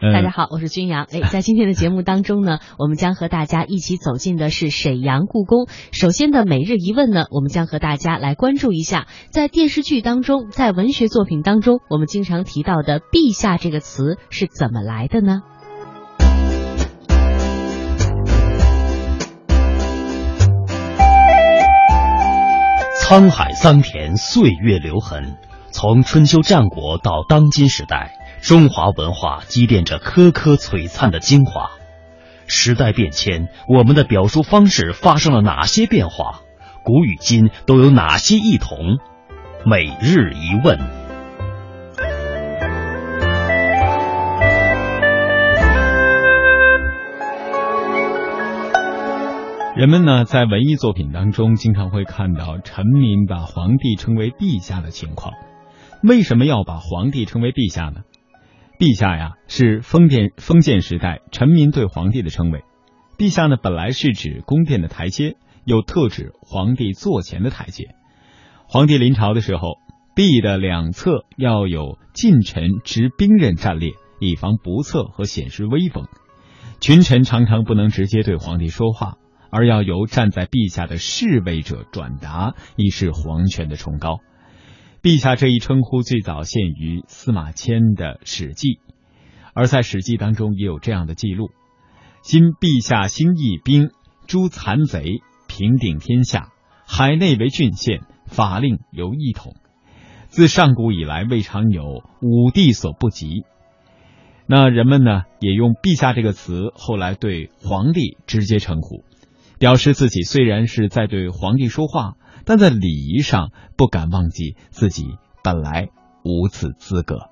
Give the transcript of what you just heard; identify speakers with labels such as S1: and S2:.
S1: 大家好，我是君阳。哎，在今天的节目当中呢，我们将和大家一起走进的是沈阳故宫。首先的每日一问呢，我们将和大家来关注一下，在电视剧当中，在文学作品当中，我们经常提到的“陛下”这个词是怎么来的呢？
S2: 沧海桑田，岁月留痕。从春秋战国到当今时代，中华文化积淀着颗颗璀璨的精华。时代变迁，我们的表述方式发生了哪些变化？古与今都有哪些异同？每日一问。
S3: 人们呢，在文艺作品当中，经常会看到臣民把皇帝称为陛下的情况。为什么要把皇帝称为陛下呢？陛下呀，是封建封建时代臣民对皇帝的称谓。陛下呢，本来是指宫殿的台阶，又特指皇帝坐前的台阶。皇帝临朝的时候，壁的两侧要有近臣执兵刃站列，以防不测和显示威风。群臣常常不能直接对皇帝说话。而要由站在陛下的侍卫者转达，以示皇权的崇高。陛下这一称呼最早见于司马迁的《史记》，而在《史记》当中也有这样的记录：今陛下兴义兵，诛残贼，平定天下，海内为郡县，法令由一统。自上古以来，未尝有武帝所不及。那人们呢，也用“陛下”这个词，后来对皇帝直接称呼。表示自己虽然是在对皇帝说话，但在礼仪上不敢忘记自己本来无此资格。